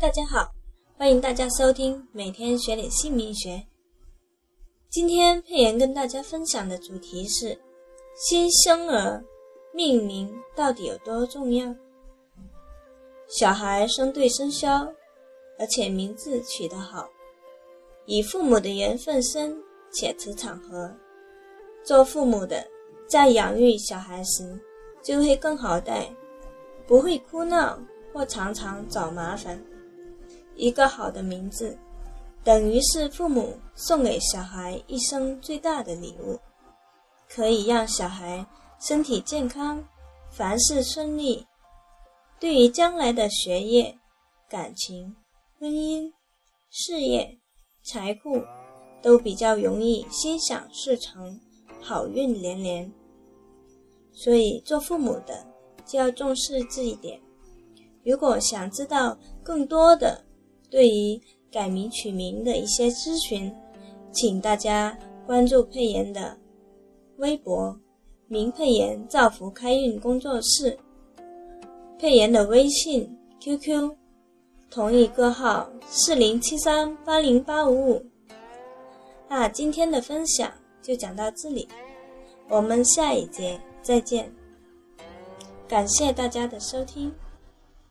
大家好，欢迎大家收听每天学点姓名学。今天佩妍跟大家分享的主题是新生儿命名到底有多重要？小孩生对生肖，而且名字取得好，以父母的缘分深且磁场合，做父母的在养育小孩时就会更好带，不会哭闹或常常找麻烦。一个好的名字，等于是父母送给小孩一生最大的礼物，可以让小孩身体健康，凡事顺利。对于将来的学业、感情、婚姻、事业、财富，都比较容易心想事成，好运连连。所以做父母的就要重视这一点。如果想知道更多的，对于改名取名的一些咨询，请大家关注佩妍的微博“名佩妍造福开运工作室”，佩妍的微信 QQ 同一个号四零七三八零八五五。那今天的分享就讲到这里，我们下一节再见，感谢大家的收听。